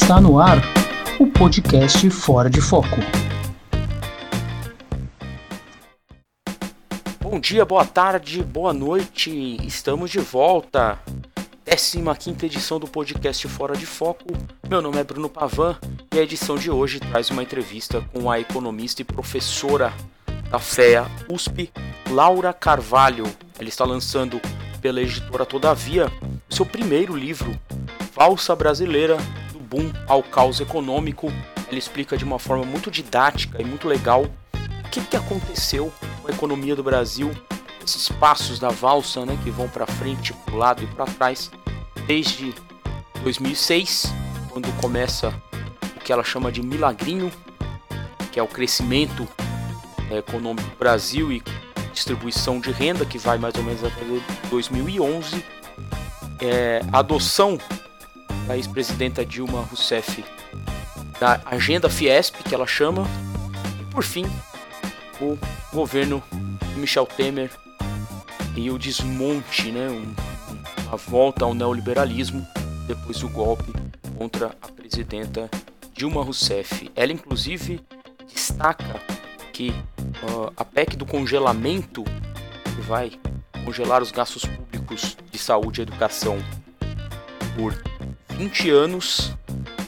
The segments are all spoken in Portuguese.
Está no ar o podcast Fora de Foco. Bom dia, boa tarde, boa noite. Estamos de volta. 15 edição do podcast Fora de Foco. Meu nome é Bruno Pavan e a edição de hoje traz uma entrevista com a economista e professora da FEA USP, Laura Carvalho. Ela está lançando pela editora Todavia seu primeiro livro, Valsa Brasileira Boom ao Caos Econômico. Ela explica de uma forma muito didática e muito legal o que, que aconteceu com a economia do Brasil, esses passos da valsa né, que vão para frente, para o lado e para trás, desde 2006, quando começa o que ela chama de milagrinho, que é o crescimento é, econômico do Brasil e distribuição de renda, que vai mais ou menos até 2011, é, adoção da ex-presidenta Dilma Rousseff da agenda Fiesp, que ela chama, e por fim, o governo Michel Temer e o desmonte, né, um, a volta ao neoliberalismo depois do golpe contra a presidenta Dilma Rousseff. Ela, inclusive, destaca que uh, a PEC do congelamento, que vai congelar os gastos públicos de saúde e educação por 20 anos,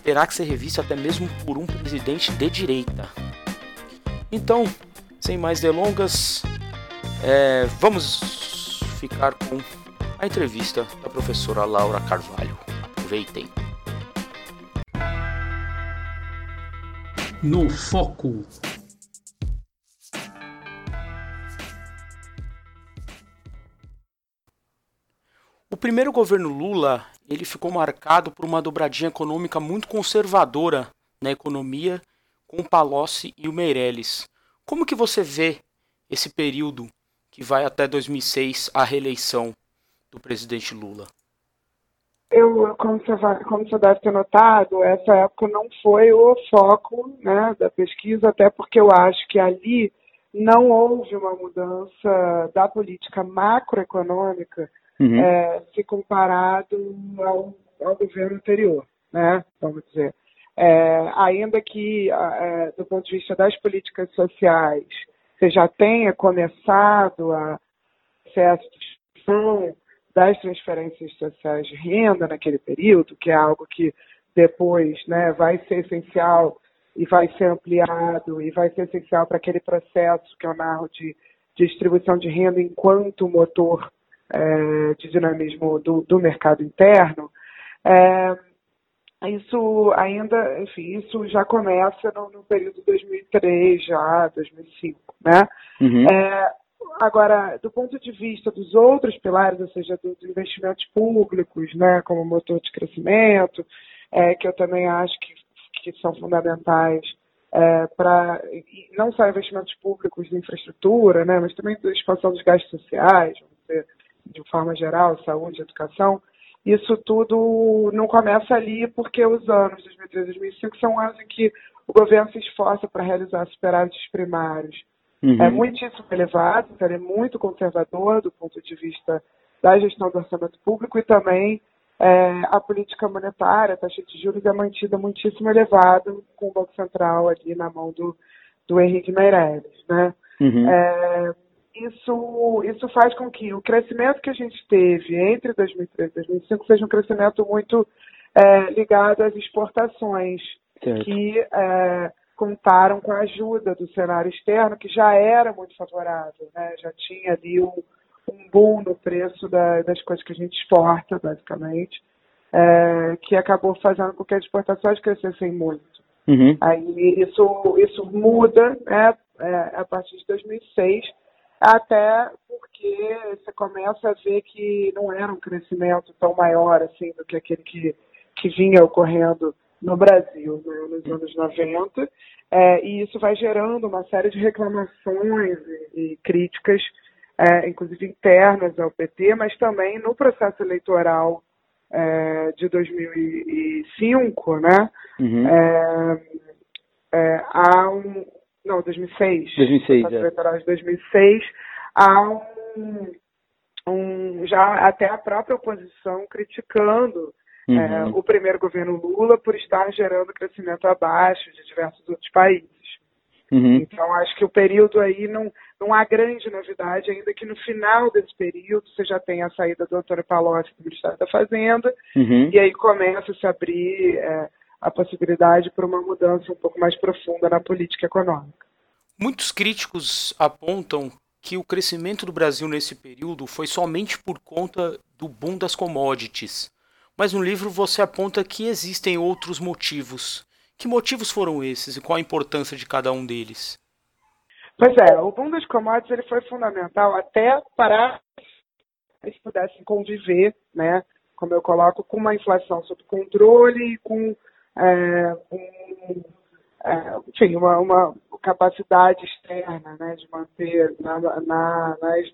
terá que ser revista até mesmo por um presidente de direita. Então, sem mais delongas, é, vamos ficar com a entrevista da professora Laura Carvalho. Aproveitem. No Foco. O primeiro governo Lula ele ficou marcado por uma dobradinha econômica muito conservadora na economia com o Palocci e o Meirelles. Como que você vê esse período que vai até 2006, a reeleição do presidente Lula? Eu, como você, como você deve ter notado, essa época não foi o foco né, da pesquisa, até porque eu acho que ali não houve uma mudança da política macroeconômica uhum. é, se comparado ao, ao, governo anterior, né? Vamos dizer. É, ainda que, é, do ponto de vista das políticas sociais, você já tenha começado a processo de discussão das transferências sociais de renda naquele período, que é algo que depois né, vai ser essencial e vai ser ampliado e vai ser essencial para aquele processo que eu narro de, de distribuição de renda enquanto motor é, de dinamismo do, do mercado interno, é, isso ainda, enfim, isso já começa no, no, período 2003, já 2005, né? Uhum. É, agora, do ponto de vista dos outros pilares, ou seja, dos investimentos públicos, né, como motor de crescimento, é, que eu também acho que, que são fundamentais é, para não só investimentos públicos de infraestrutura, né, mas também da expansão dos gastos sociais, vamos dizer, de forma geral, saúde, educação, isso tudo não começa ali porque os anos 2003 e 2005 são anos em que o governo se esforça para realizar superávites primários. Uhum. É muitíssimo elevado, então ele é muito conservador do ponto de vista da gestão do orçamento público e também é, a política monetária, a taxa de juros é mantida muitíssimo elevada com o Banco Central ali na mão do, do Henrique Meirelles, né? Uhum. É, isso, isso faz com que o crescimento que a gente teve entre 2013 e 2005 seja um crescimento muito é, ligado às exportações, certo. que é, contaram com a ajuda do cenário externo, que já era muito favorável, né? já tinha ali um, um boom no preço da, das coisas que a gente exporta, basicamente, é, que acabou fazendo com que as exportações crescessem muito. Uhum. Aí isso, isso muda né, é, a partir de 2006 até porque você começa a ver que não era um crescimento tão maior assim do que aquele que, que vinha ocorrendo no Brasil né, nos anos 90, é, e isso vai gerando uma série de reclamações e, e críticas, é, inclusive internas ao PT, mas também no processo eleitoral é, de 2005, né, uhum. É, é, há um, não, 2006. 2006, é. eleitoral de 2006, há um, um, já até a própria oposição criticando uhum. é, o primeiro governo Lula por estar gerando crescimento abaixo de diversos outros países. Uhum. Então, acho que o período aí não, não há grande novidade, ainda que no final desse período você já tem a saída do Antônio Palocci do Ministério da Fazenda, uhum. e aí começa a se abrir é, a possibilidade para uma mudança um pouco mais profunda na política econômica. Muitos críticos apontam que o crescimento do Brasil nesse período foi somente por conta do boom das commodities. Mas no livro você aponta que existem outros motivos. Que motivos foram esses e qual a importância de cada um deles? Pois é, o boom das commodities ele foi fundamental até para que eles pudessem conviver, né, como eu coloco, com uma inflação sob controle e com é, um, é, enfim, uma, uma, capacidade externa né, de manter na, na, nas,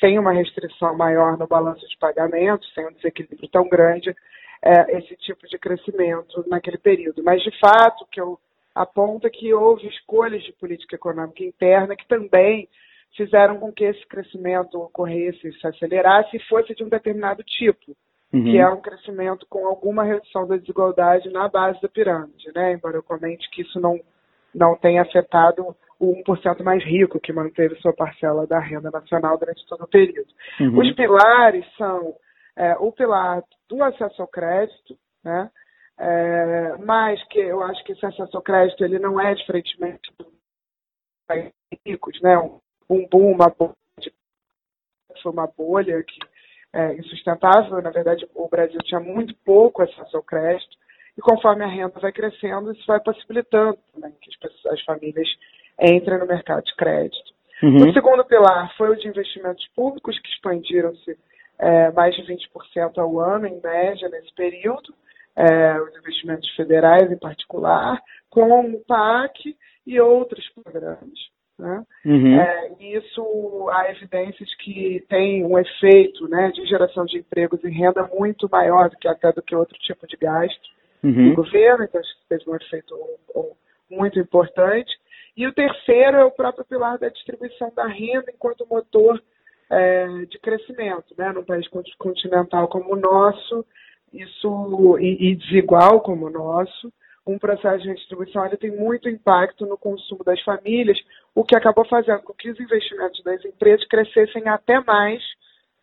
sem uma restrição maior no balanço de pagamentos, sem um desequilíbrio tão grande, é, esse tipo de crescimento naquele período. Mas, de fato, que eu aponto é que houve escolhas de política econômica interna que também fizeram com que esse crescimento ocorresse, se acelerasse e fosse de um determinado tipo uhum. que é um crescimento com alguma redução da desigualdade na base da pirâmide, né? Embora eu comente que isso não, não tenha afetado o 1% mais rico, que manteve sua parcela da renda nacional durante todo o período. Uhum. Os pilares são é, o pilar do acesso ao crédito, né? É, mas que eu acho que esse acesso ao crédito ele não é diferentemente do ricos, né? Um, um boom, uma bolha, foi uma bolha que é, insustentável. Na verdade, o Brasil tinha muito pouco acesso ao crédito, e conforme a renda vai crescendo, isso vai possibilitando também que as, pessoas, as famílias entrem no mercado de crédito. Uhum. O segundo pilar foi o de investimentos públicos, que expandiram-se é, mais de 20% ao ano, em média, nesse período, é, os investimentos federais em particular, com o PAC e outros programas. Né? Uhum. É, isso há evidências que tem um efeito né, de geração de empregos e renda muito maior do que até do que outro tipo de gasto uhum. do governo, então teve um efeito muito importante. E o terceiro é o próprio pilar da distribuição da renda enquanto motor é, de crescimento, né? Num país continental como o nosso, isso e, e desigual como o nosso, um processo de redistribuição ele tem muito impacto no consumo das famílias, o que acabou fazendo com que os investimentos das empresas crescessem até mais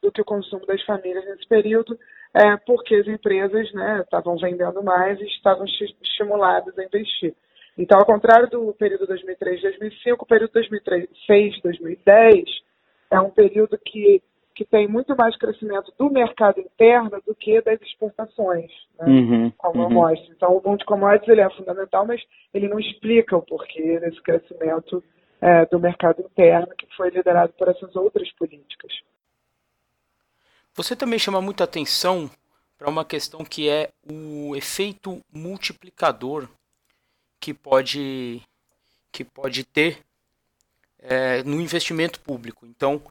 do que o consumo das famílias nesse período, é, porque as empresas né, estavam vendendo mais e estavam estimuladas a investir. Então, ao contrário do período 2003-2005, o período 2006-2010 é um período que que tem muito mais crescimento do mercado interno do que das exportações, né? uhum, como uhum. eu mostro. Então, o boom de commodities ele é fundamental, mas ele não explica o porquê desse crescimento é, do mercado interno que foi liderado por essas outras políticas. Você também chama muita atenção para uma questão que é o efeito multiplicador que pode, que pode ter é, no investimento público. Então,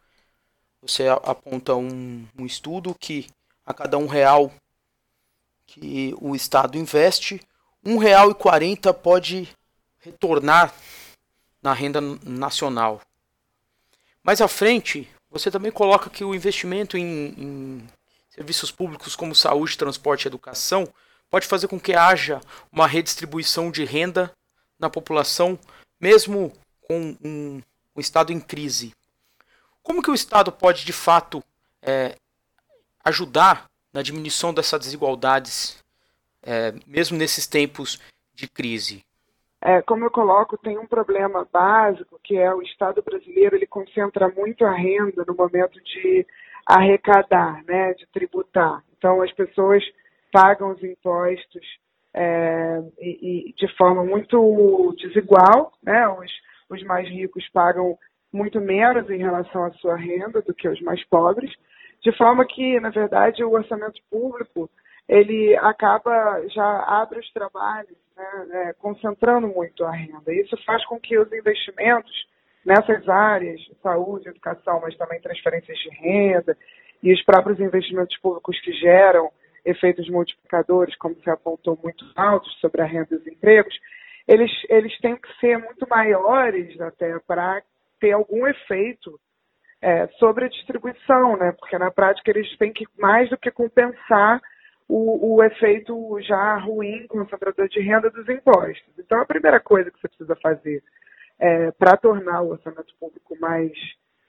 você aponta um, um estudo que a cada um real que o Estado investe, um real e quarenta pode retornar na renda nacional. Mais à frente, você também coloca que o investimento em, em serviços públicos como saúde, transporte e educação pode fazer com que haja uma redistribuição de renda na população, mesmo com um, um Estado em crise. Como que o Estado pode, de fato, é, ajudar na diminuição dessas desigualdades, é, mesmo nesses tempos de crise? É, como eu coloco, tem um problema básico que é o Estado brasileiro ele concentra muito a renda no momento de arrecadar, né, de tributar. Então as pessoas pagam os impostos é, e, e, de forma muito desigual, né? Os, os mais ricos pagam muito menos em relação à sua renda do que os mais pobres, de forma que, na verdade, o orçamento público ele acaba já abre os trabalhos, né, né, concentrando muito a renda. Isso faz com que os investimentos nessas áreas, saúde, educação, mas também transferências de renda e os próprios investimentos públicos que geram efeitos multiplicadores, como se apontou muito altos sobre a renda e os empregos, eles, eles têm que ser muito maiores até para ter algum efeito é, sobre a distribuição, né? Porque na prática eles têm que mais do que compensar o, o efeito já ruim, concentrador de renda dos impostos. Então, a primeira coisa que você precisa fazer é, para tornar o orçamento público mais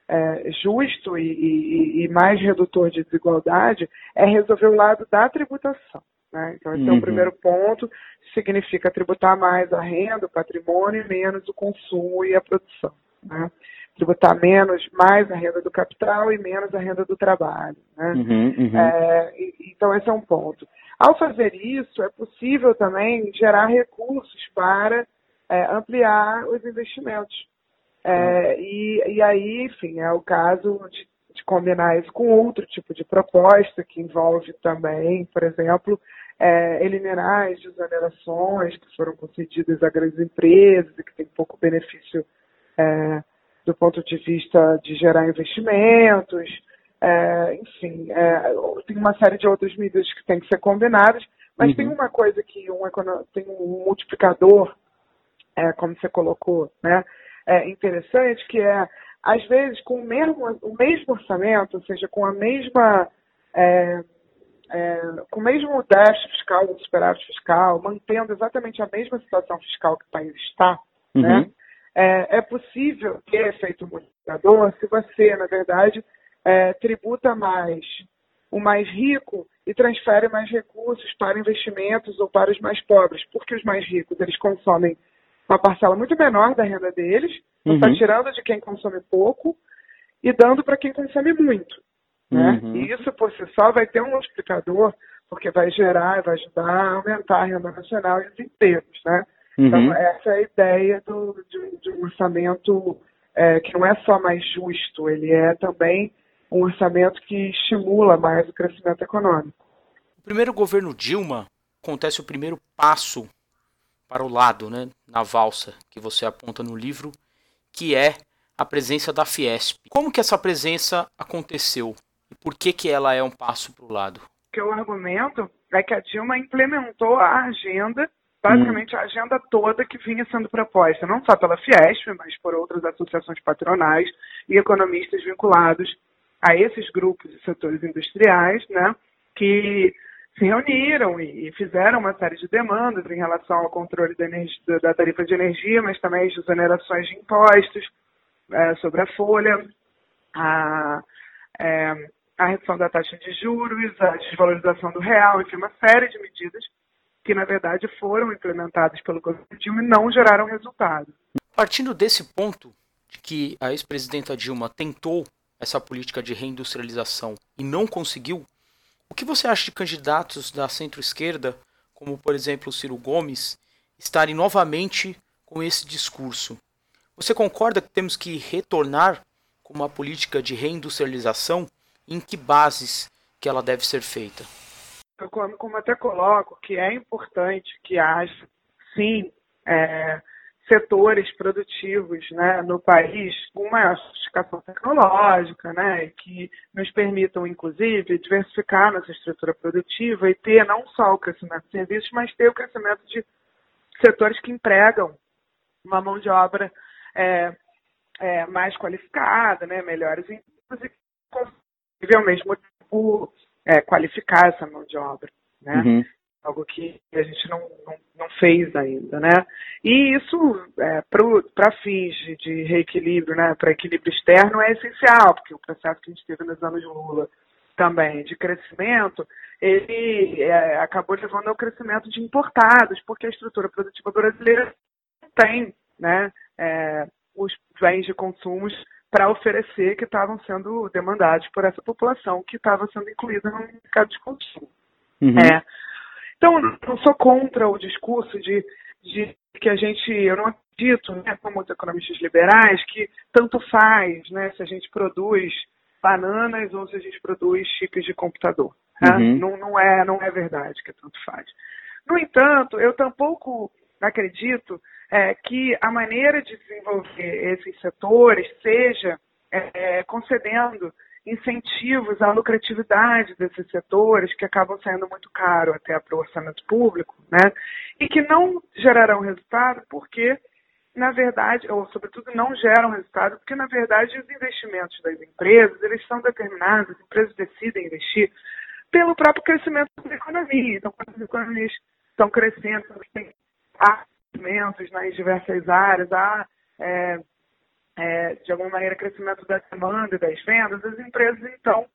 é, justo e, e, e, mais redutor de desigualdade é resolver o lado da tributação. Né? Então, esse uhum. é o primeiro ponto, significa tributar mais a renda, o patrimônio e menos o consumo e a produção. Né? Tributar menos, mais a renda do capital e menos a renda do trabalho. Né? Uhum, uhum. É, então, esse é um ponto. Ao fazer isso, é possível também gerar recursos para é, ampliar os investimentos. É, e, e aí, enfim, é o caso de, de, combinar isso com outro tipo de proposta que envolve também, por exemplo, é, eliminar as desonerações que foram concedidas a grandes empresas e que têm pouco benefício é, do ponto de vista de gerar investimentos, é, enfim, é, tem uma série de outras medidas que têm que ser combinadas, mas uhum. tem uma coisa que um, tem um multiplicador, é, como você colocou, né, é, interessante, que é, às vezes, com o mesmo, o mesmo orçamento, ou seja, com a mesma. É, é, com o mesmo déficit fiscal, superávit fiscal, mantendo exatamente a mesma situação fiscal que o país está, uhum. né, é, é, possível ter efeito multiplicador se você, na verdade, é, tributa mais o mais rico e transfere mais recursos para investimentos ou para os mais pobres, porque os mais ricos eles consomem uma parcela muito menor da renda deles, uhum. está tirando de quem consome pouco e dando para quem consome muito. Né? Uhum. E isso por si só vai ter um multiplicador, porque vai gerar, vai ajudar a aumentar a renda nacional e os empregos. Né? Uhum. Então, essa é a ideia do, de, de um orçamento é, que não é só mais justo, ele é também um orçamento que estimula mais o crescimento econômico. O primeiro governo Dilma acontece o primeiro passo para o lado, né, na valsa que você aponta no livro, que é a presença da Fiesp. Como que essa presença aconteceu e por que que ela é um passo para o lado? Que o argumento é que a Dilma implementou a agenda, basicamente a agenda toda que vinha sendo proposta, não só pela Fiesp, mas por outras associações patronais e economistas vinculados a esses grupos e setores industriais, né, que se reuniram e, fizeram uma série de demandas em relação ao controle da, energia, da tarifa de energia, mas também as exonerações de impostos é, sobre a folha, a, é, a redução da taxa de juros, a desvalorização do real, enfim, uma série de medidas que, na verdade, foram implementadas pelo governo Dilma e não geraram resultado. Partindo desse ponto de que a ex-presidenta Dilma tentou essa política de reindustrialização e não conseguiu, o que você acha de candidatos da centro-esquerda, como por exemplo Ciro Gomes, estarem novamente com esse discurso? Você concorda que temos que retornar com uma política de reindustrialização? Em que bases que ela deve ser feita? Eu, como até coloco, que é importante que haja, sim, é, setores produtivos né, no país com maior sofisticação tecnológica, né, que nos permitam, inclusive, diversificar nossa estrutura produtiva e ter não só o crescimento de serviços, mas ter o crescimento de setores que empregam uma mão de obra é, é, mais qualificada, né, melhores empregos e, ao mesmo tempo, é, qualificar essa mão de obra. Né? Uhum algo que a gente não, não, não fez ainda, né? E isso, é, para fins de reequilíbrio, né, para equilíbrio externo, é essencial, porque o processo que a gente teve nos anos Lula também de crescimento, ele é, acabou levando ao crescimento de importados, porque a estrutura produtiva brasileira tem né, é, os bens de consumos para oferecer que estavam sendo demandados por essa população que estava sendo incluída no mercado de consumo. Uhum. É, então, não sou contra o discurso de, de que a gente, eu não acredito, né, como os economistas liberais, que tanto faz né, se a gente produz bananas ou se a gente produz chips de computador. Né? Uhum. Não, não, é, não é verdade que tanto faz. No entanto, eu tampouco acredito é, que a maneira de desenvolver esses setores seja é, concedendo incentivos à lucratividade desses setores, que acabam saindo muito caro até para o orçamento público, né? e que não gerarão resultado porque, na verdade, ou sobretudo não geram resultado, porque, na verdade, os investimentos das empresas, eles são determinados, as empresas decidem investir pelo próprio crescimento da economia. Então, quando as economias estão crescendo, tem investimentos nas diversas áreas, há, é, é, de alguma maneira, crescimento da demanda e das vendas, as empresas, então,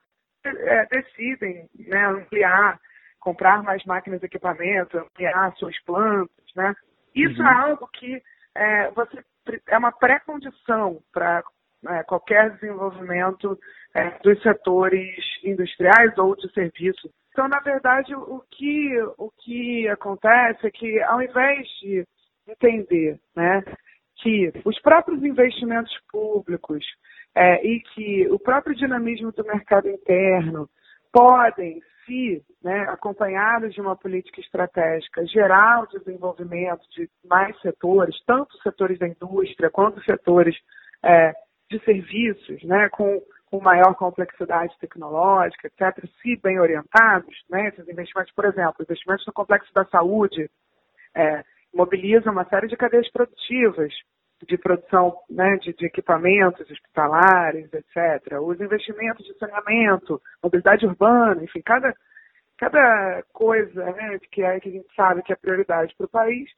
é, decidem né, ampliar, comprar mais máquinas e equipamentos, ampliar suas plantas. Né? Isso uhum. é algo que é, você, é uma pré-condição para é, qualquer desenvolvimento é, dos setores industriais ou de serviços. Então, na verdade, o que, o que acontece é que, ao invés de entender né, que os próprios investimentos públicos é, e que o próprio dinamismo do mercado interno podem, se né, acompanhados de uma política estratégica, gerar o desenvolvimento de mais setores, tanto setores da indústria quanto setores é, de serviços, né, com, com maior complexidade tecnológica, etc., se bem orientados, né, esses investimentos, por exemplo, investimentos no complexo da saúde, é, mobilizam uma série de cadeias produtivas, de produção né, de, de, equipamentos hospitalares, etc. Os investimentos de saneamento, mobilidade urbana, enfim, cada, cada coisa né, que, é, que a gente sabe que é prioridade para o país,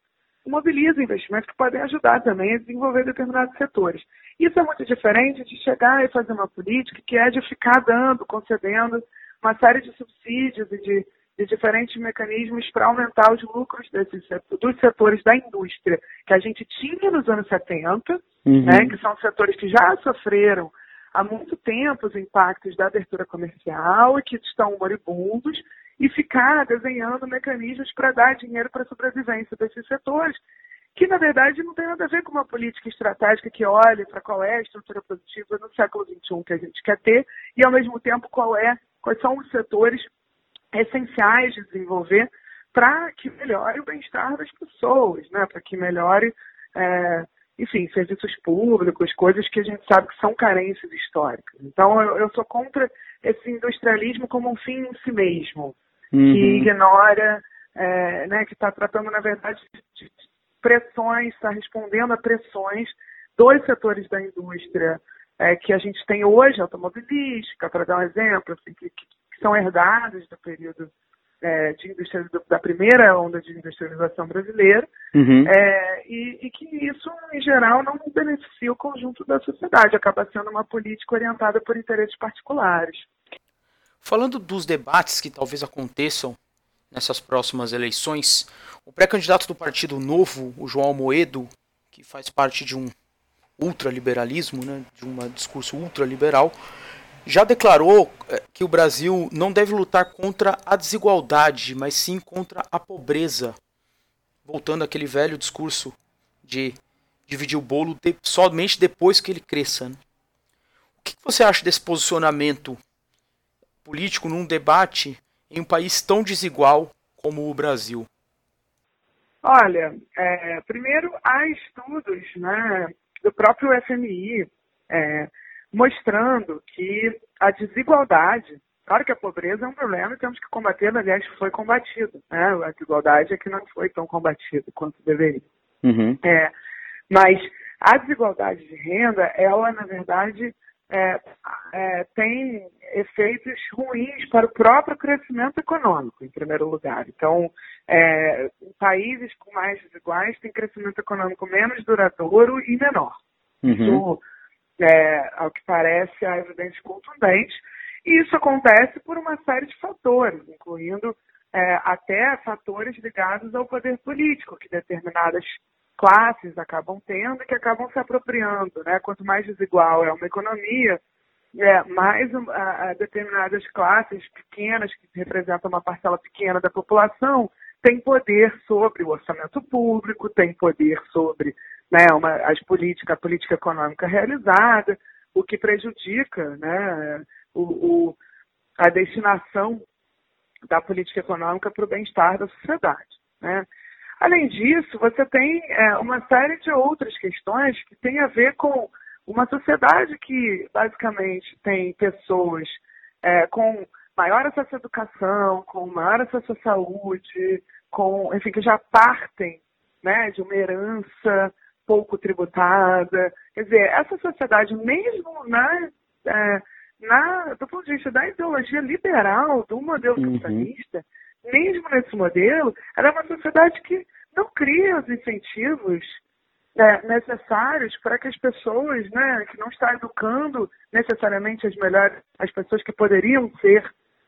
mobiliza investimentos que podem ajudar também a desenvolver determinados setores. Isso é muito diferente de chegar e fazer uma política que é de ficar dando, concedendo uma série de subsídios e de de diferentes mecanismos para aumentar os lucros desses, dos setores da indústria que a gente tinha nos anos 70, uhum. né, que são setores que já sofreram há muito tempo os impactos da abertura comercial e que estão moribundos, e ficar desenhando mecanismos para dar dinheiro para a sobrevivência desses setores, que na verdade não tem nada a ver com uma política estratégica que olhe para qual é a estrutura produtiva no século XXI que a gente quer ter e ao mesmo tempo qual é, quais são os setores essenciais de desenvolver para que melhore o bem-estar das pessoas, né? para que melhore, é, enfim, serviços públicos, coisas que a gente sabe que são carências históricas. Então, eu, eu sou contra esse industrialismo como um fim em si mesmo, uhum. que ignora, é, né, que está tratando, na verdade, de pressões, está respondendo a pressões dos setores da indústria é, que a gente tem hoje, automobilística, para dar um exemplo, assim, que, que são herdadas do período é, de da primeira onda de industrialização brasileira, uhum. é, e, e, que isso, em geral, não beneficia o conjunto da sociedade, acaba sendo uma política orientada por interesses particulares. Falando dos debates que talvez aconteçam nessas próximas eleições, o pré-candidato do Partido Novo, o João Moedo, que faz parte de um ultraliberalismo, né, de um discurso ultraliberal, já declarou eh, que o Brasil não deve lutar contra a desigualdade, mas sim contra a pobreza. Voltando àquele velho discurso de dividir o bolo de, somente depois que ele cresça. Né? O que você acha desse posicionamento político num debate em um país tão desigual como o Brasil? Olha, é, primeiro há estudos né, do próprio FMI é, mostrando que a desigualdade, claro que a pobreza é um problema e temos que combater, aliás, foi combatido. Né? A desigualdade é que não foi tão combatida quanto deveria. Uhum. É, mas a desigualdade de renda, ela, na verdade, é, é, tem efeitos ruins para o próprio crescimento econômico, em primeiro lugar. Então, é, países com mais desiguais têm crescimento econômico menos duradouro e menor. Uhum. Isso é, ao que parece, há evidências contundentes. E isso acontece por uma série de fatores, incluindo é, até fatores ligados ao poder político, que determinadas classes acabam tendo e que acabam se apropriando. Né? Quanto mais desigual é uma economia, é, mais a, a determinadas classes pequenas, que representam uma parcela pequena da população, têm poder sobre o orçamento público, têm poder sobre né, uma, as política, a política econômica realizada, o que prejudica né, o, o, a destinação da política econômica para o bem-estar da sociedade. Né? Além disso, você tem é, uma série de outras questões que têm a ver com uma sociedade que basicamente tem pessoas é, com maior acesso à educação, com maior acesso à saúde, com, enfim, que já partem né, de uma herança pouco tributada. Quer dizer, essa sociedade, mesmo na, é, na, do ponto de vista da ideologia liberal, do modelo uhum. capitalista, mesmo nesse modelo, era é uma sociedade que não cria os incentivos é, necessários para que as pessoas, né, que não está educando necessariamente as melhores, as pessoas que poderiam ser,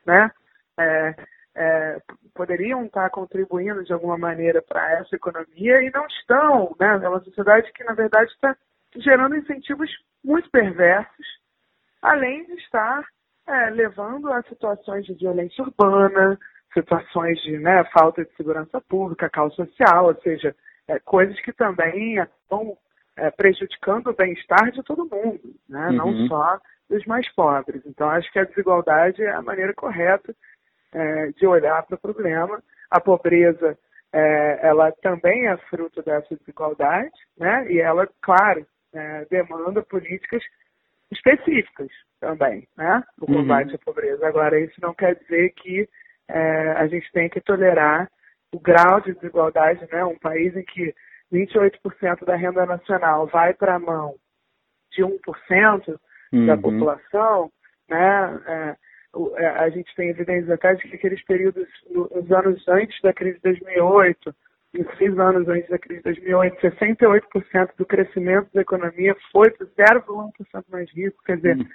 né, é, é, poderiam estar contribuindo de alguma maneira para essa economia e não estão, né, é uma sociedade que na verdade está gerando incentivos muito perversos, além de estar é, levando a situações de violência urbana, situações de né, falta de segurança pública, caos social, ou seja, é, coisas que também estão é, prejudicando o bem-estar de todo mundo, né? Uhum. não só dos mais pobres. Então, acho que a desigualdade é a maneira correta é, de olhar para o problema. A pobreza, é, ela também é fruto dessa desigualdade, né? e ela, claro, é, demanda políticas específicas também, né? o uhum. combate uhum. à pobreza. Agora, isso não quer dizer que é, a gente tem que tolerar o grau de desigualdade, né? Um país em que 28% da renda nacional vai para a mão de 1% uhum. da população, né? É, a gente tem evidências até de que aqueles períodos, nos anos antes da crise de 2008, nos seis anos antes da crise de 2008, 68% do crescimento da economia foi para 0,1% mais rico. Quer dizer, uhum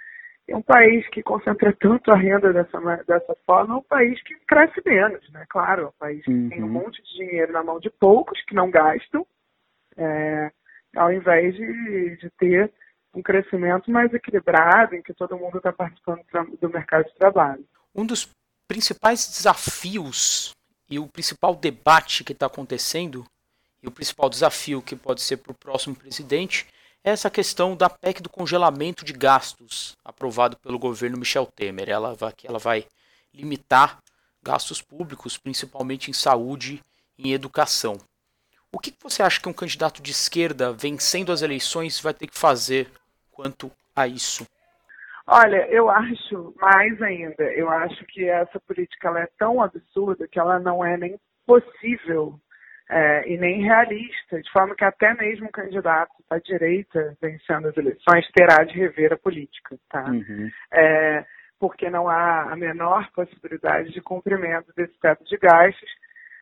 é um país que concentra tanto a renda dessa, dessa forma, é um país que cresce menos, né? Claro, é um país que uhum. tem um uhum. monte de dinheiro na mão de poucos que não gastam, é, ao invés de, de ter um crescimento mais equilibrado, em que todo mundo está participando do mercado de trabalho. Um dos principais desafios e o principal debate que está acontecendo, e o principal desafio que pode ser para o próximo presidente, essa questão da PEC do congelamento de gastos, aprovado pelo governo Michel Temer. Ela vai, ela vai limitar gastos públicos, principalmente em saúde e em educação. O que você acha que um candidato de esquerda vencendo as eleições vai ter que fazer quanto a isso? Olha, eu acho mais ainda. Eu acho que essa política é tão absurda que ela não é nem possível é, e nem realista, de forma que até mesmo um candidato da direita vencendo as eleições terá de rever a política, tá? Uhum. É, porque não há a menor possibilidade de cumprimento desse teto de gastos,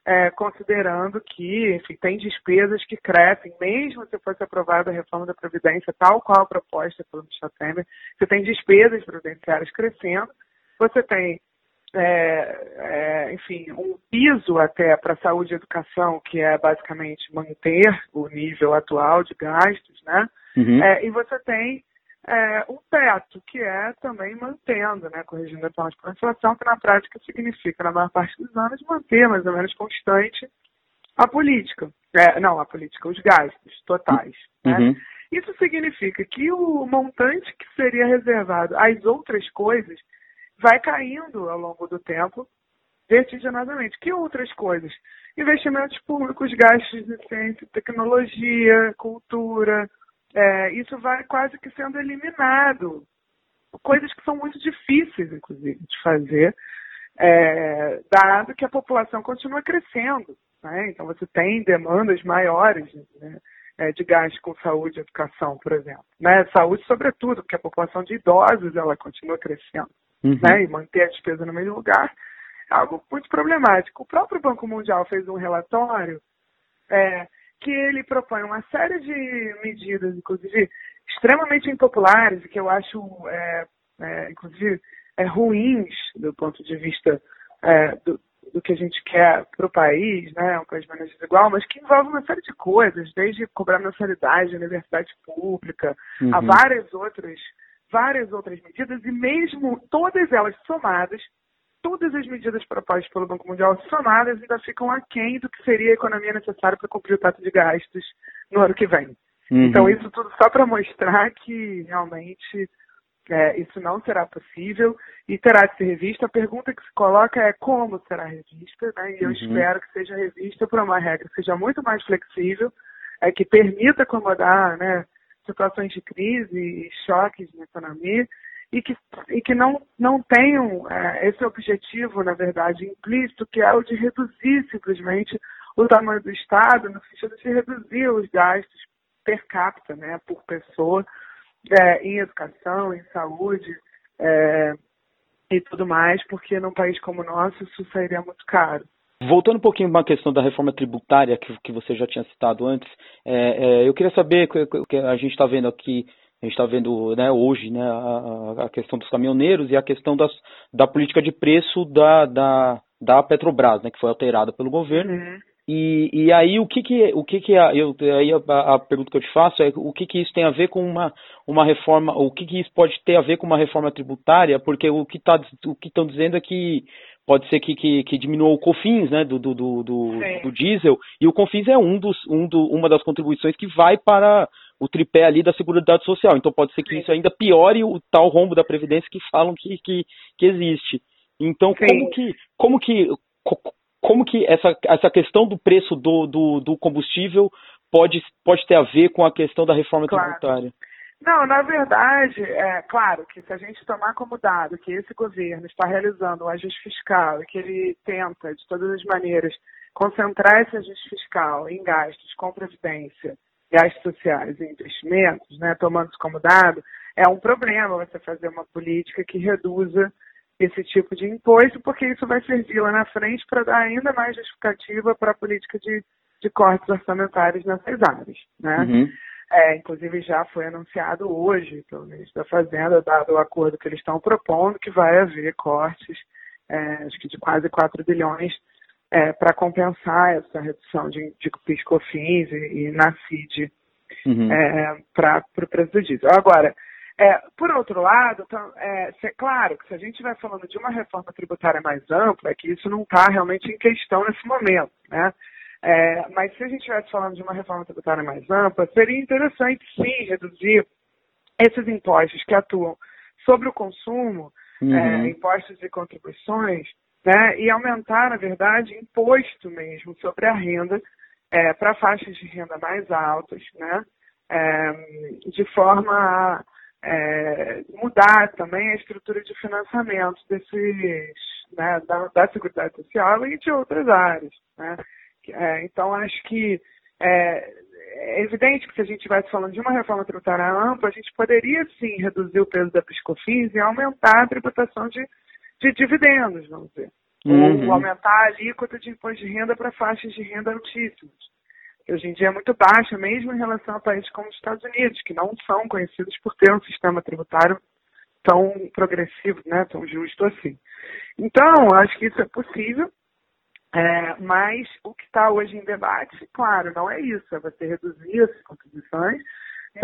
é, considerando que, enfim, tem despesas que crescem, mesmo se fosse aprovada a reforma da Previdência, tal qual proposta pelo Michel Temer, você tem despesas previdenciárias crescendo, você tem é, é, enfim, um piso até para saúde e educação, que é basicamente manter o nível atual de gastos, né? Uhum. É, e você tem é, um teto, que é também mantendo, né, corrigindo a atual de inflação, que na prática significa, na maior parte dos anos, manter mais ou menos constante a política. É, não, a política, os gastos totais. Né? Uhum. Isso significa que o montante que seria reservado às outras coisas vai caindo ao longo do tempo vertiginosamente. Que outras coisas? Investimentos públicos, gastos de ciência, tecnologia, cultura, é, isso vai quase que sendo eliminado. Coisas que são muito difíceis, inclusive, de fazer, é, dado que a população continua crescendo. Né? Então, você tem demandas maiores né? é, de gastos com saúde e educação, por exemplo. Né? Saúde, sobretudo, porque a população de idosos ela continua crescendo uhum. né, e manter a despesa no mesmo lugar, é algo muito problemático. O próprio Banco Mundial fez um relatório é, que ele propõe uma série de medidas, inclusive extremamente impopulares, e que eu acho, é, é, inclusive, é, ruins do ponto de vista é, do, do, que a gente quer para o país, né, um país menos desigual, mas que envolve uma série de coisas, desde cobrar mensalidade de universidade pública, uhum. a várias outras várias outras medidas e mesmo todas elas somadas, todas as medidas propostas pelo Banco Mundial somadas ainda ficam aquém do que seria a economia necessária para cumprir o teto de gastos no ano que vem. Uhum. Então, isso tudo só para mostrar que realmente é, isso não será possível e terá de ser revista. A pergunta que se coloca é como será revista, né? e eu uhum. espero que seja revista por uma regra que seja muito mais flexível, é, que permita acomodar né, situações de crise e choques na economia e que, e que não, não tenham é, esse objetivo, na verdade, implícito, que é o de reduzir simplesmente o tamanho do Estado, no sentido de reduzir os gastos per capita, né, por pessoa, é, em educação, em saúde, é, e tudo mais, porque num país como o nosso isso sairia muito caro. Voltando um pouquinho para a questão da reforma tributária que, que você já tinha citado antes, é, é, eu queria saber que a gente está vendo aqui, a gente está vendo né, hoje né, a, a, questão dos caminhoneiros e a questão das, da política de preço da, da, da Petrobras, né, que foi alterada pelo governo. Uhum. E, e aí o que que o que que eu aí a, a, pergunta que eu te faço é o que que isso tem a ver com uma uma reforma o que que isso pode ter a ver com uma reforma tributária porque o que tá o que estão dizendo é que pode ser que, que, que diminua o COFINS né, do, do, do, do, diesel, e o COFINS é um dos, um do, uma das contribuições que vai para o tripé ali da Seguridade Social. Então pode ser que Sim. isso ainda piore o tal rombo da Previdência que falam que, que, que existe. Então, como que, como que, como que essa, essa questão do preço do, do, do combustível pode, pode ter a ver com a questão da reforma claro. tributária? Não, na verdade, é claro que se a gente tomar como dado que esse governo está realizando um ajuste fiscal e que ele tenta, de todas as maneiras, concentrar esse ajuste fiscal em gastos com previdência, gastos sociais e investimentos, né, tomando isso como dado, é um problema você fazer uma política que reduza esse tipo de imposto, porque isso vai servir lá na frente para dar ainda mais justificativa para a política de, de cortes orçamentários nessas áreas. Né? Uhum. É, inclusive já foi anunciado hoje pelo ministro da Fazenda, dado o acordo que eles estão propondo, que vai haver cortes, é, acho que de quase 4 bilhões, é, para compensar essa redução de, de PIS-COFINS e, e na CID uhum. É, para o preço do diesel. Agora, é, por outro lado, então, é, é, claro que se a gente vai falando de uma reforma tributária mais ampla, é que isso não está realmente em questão nesse momento, né? É, mas se a gente estivesse falando de uma reforma tributária mais ampla, seria interessante sim reduzir esses impostos que atuam sobre o consumo, uhum. é, impostos e contribuições, né, e aumentar, na verdade, imposto mesmo sobre a renda é, para faixas de renda mais altas, né, é, de forma a é, mudar também a estrutura de financiamento desses, né, da, da Seguridade Social e de outras áreas. Né. É, então, acho que é, é, evidente que se a gente estivesse falando de uma reforma tributária ampla, a gente poderia sim reduzir o peso da PiscoFins e aumentar a tributação de, de dividendos, vamos dizer. Uhum. Ou aumentar a alíquota de imposto de renda para faixas de renda altíssimas. Que hoje em dia é muito baixa, mesmo em relação a países como os Estados Unidos, que não são conhecidos por ter um sistema tributário tão progressivo, né, tão justo assim. Então, acho que isso é possível. É, mas o que está hoje em debate, claro, não é isso, é você reduzir as contribuições,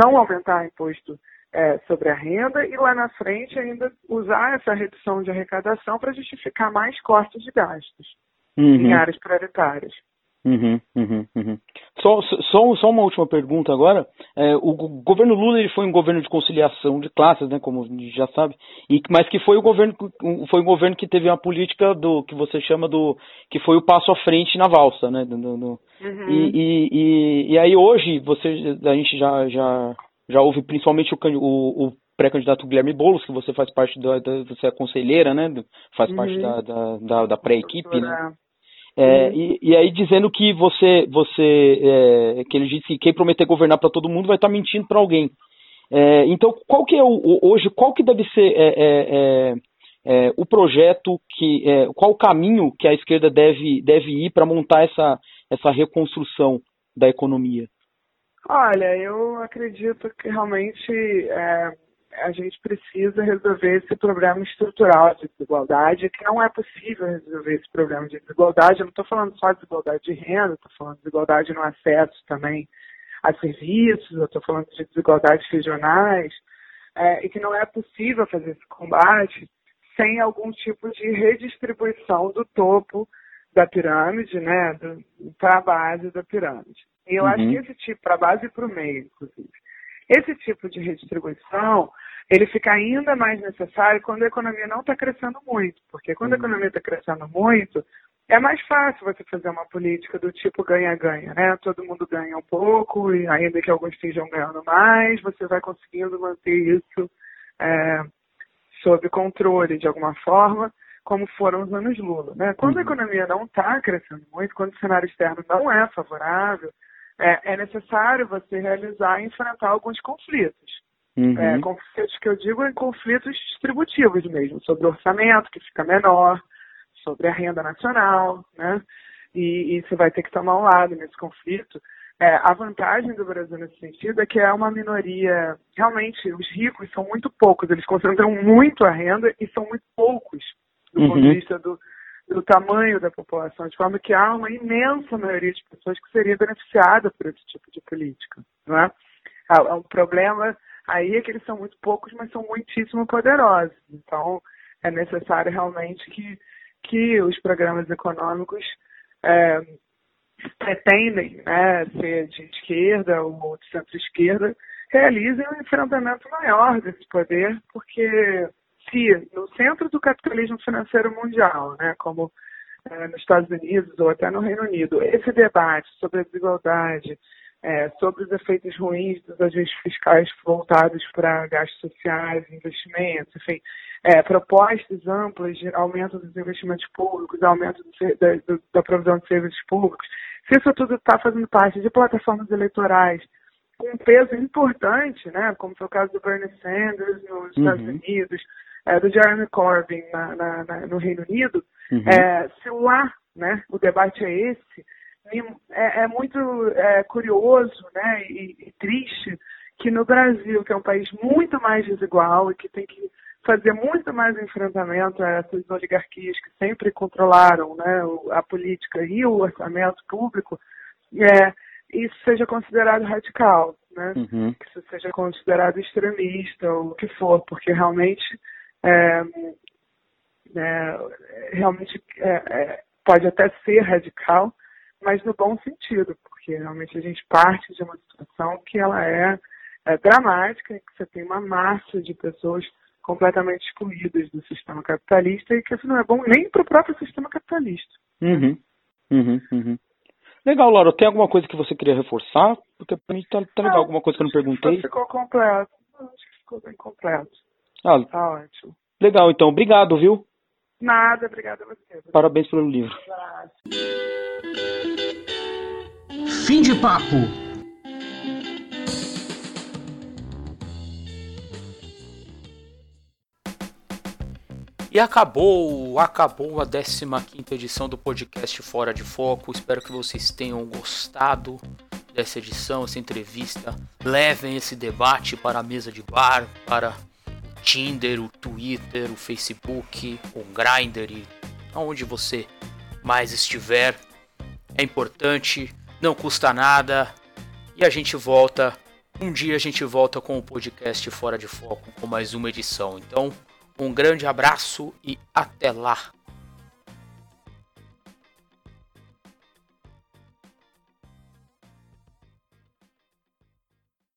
não aumentar o imposto é, sobre a renda e lá na frente ainda usar essa redução de arrecadação para justificar mais cortes de gastos uhum. em áreas prioritárias. Uhum, uhum, uhum. Só, só, só uma última pergunta agora. É, o governo Lula ele foi um governo de conciliação de classes, né, como a gente já sabe, e, mas que foi o governo foi um governo que teve uma política do que você chama do que foi o passo à frente na valsa, né? Do, do, uhum. e, e, e, e, aí hoje você a gente já já já ouve principalmente o, o, o pré-candidato Guilherme Boulos, que você faz parte da, da você é conselheira, né? Faz parte uhum. da, da, da, da pré-equipe, né? É, uhum. e, e, aí dizendo que você, você é, que ele disse que quem prometer governar para todo mundo vai estar tá mentindo para alguém. É, então, qual que é o, hoje, qual que deve ser é, é, é, o projeto que, qual o caminho que a esquerda deve, deve ir para montar essa, essa reconstrução da economia? Olha, eu acredito que realmente a gente precisa resolver esse problema estrutural de desigualdade, que não é possível resolver esse problema de desigualdade. Eu não estou falando só de desigualdade de renda, estou falando de desigualdade no acesso também a serviços, eu estou falando de desigualdades regionais, é, e que não é possível fazer esse combate sem algum tipo de redistribuição do topo da pirâmide, né, para a base da pirâmide. E eu uhum. acho que esse tipo, para a base e para o meio, inclusive. Esse tipo de redistribuição, ele fica ainda mais necessário quando a economia não está crescendo muito, porque quando a uhum. economia está crescendo muito, é mais fácil você fazer uma política do tipo ganha-ganha, né? Todo mundo ganha um pouco, e ainda que alguns estejam ganhando mais, você vai conseguindo manter isso é, sob controle de alguma forma, como foram os anos Lula. Né? Quando a uhum. economia não está crescendo muito, quando o cenário externo não é favorável, é, é necessário você realizar e enfrentar alguns conflitos. Uhum. É, conflitos que eu digo em conflitos distributivos mesmo, sobre orçamento que fica menor, sobre a renda nacional, né? E, e você vai ter que tomar um lado nesse conflito. É, a vantagem do Brasil nesse sentido é que é uma minoria. Realmente, os ricos são muito poucos, eles concentram muito a renda e são muito poucos do uhum. ponto de vista do, do tamanho da população, de forma que há uma imensa maioria de pessoas que seria beneficiada por esse tipo de política. Não é? O um problema aí é que eles são muito poucos, mas são muitíssimo poderosos. Então, é necessário realmente que, que os programas econômicos é, pretendem né, ser de esquerda ou de centro-esquerda realizem um enfrentamento maior desse poder, porque se no centro do capitalismo financeiro mundial, né, como é, nos Estados Unidos ou até no Reino Unido, esse debate sobre a desigualdade, é, sobre os efeitos ruins dos ajustes fiscais voltados para gastos sociais, investimentos, enfim, é, propostas amplas de aumento dos investimentos públicos, aumento do, da, do, da provisão de serviços públicos, se isso tudo está fazendo parte de plataformas eleitorais com um peso importante, né, como foi o caso do Bernie Sanders nos uhum. Estados Unidos, é, do Jeremy Corbyn na, na, na, no Reino Unido, uhum. é, se lá né, o debate é esse, é, é muito é, curioso né, e, e, triste que no Brasil, que é um país muito mais desigual e que tem que fazer muito mais enfrentamento a essas oligarquias que sempre controlaram né, a política e o orçamento público, é, isso seja considerado radical, né? Uhum. que isso seja considerado extremista ou o que for, porque realmente realmente é, é, pode até ser radical, mas no bom sentido, porque realmente a gente parte de uma situação que ela é, é dramática, que você tem uma massa de pessoas completamente excluídas do sistema capitalista e que isso não é bom nem para o próprio sistema capitalista. Uhum. Uhum, uhum. Legal, Laura. Tem alguma coisa que você queria reforçar? Porque para mim tá, tá legal. Alguma coisa que eu não perguntei? Ficou completo. Acho que ficou bem completo. Ah, tá ótimo. Legal, então. Obrigado, viu? Nada, obrigada a você. Parabéns pelo livro. Fim de papo. E acabou, acabou a 15 edição do podcast Fora de Foco. Espero que vocês tenham gostado dessa edição, essa entrevista. Levem esse debate para a mesa de bar, para Tinder, o Twitter, o Facebook, o Grindr e aonde você mais estiver. É importante, não custa nada. E a gente volta, um dia a gente volta com o podcast Fora de Foco com mais uma edição. Então, um grande abraço e até lá!